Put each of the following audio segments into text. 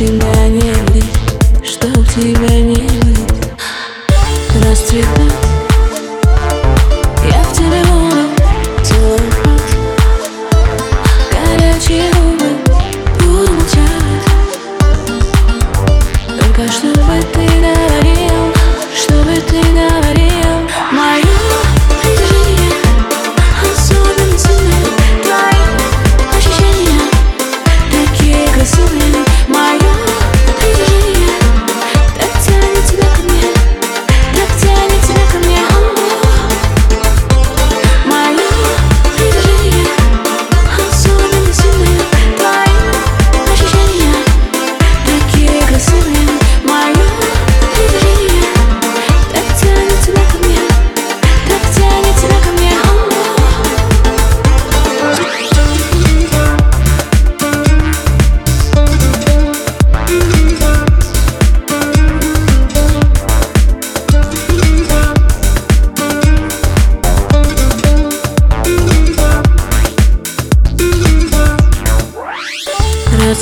тебя не быть, чтоб тебя не быть Расцвета, Я в тебя буду целовать. Горячие губы буду молчать Только чтобы ты говорил, чтобы ты говорил Мои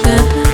Alaska.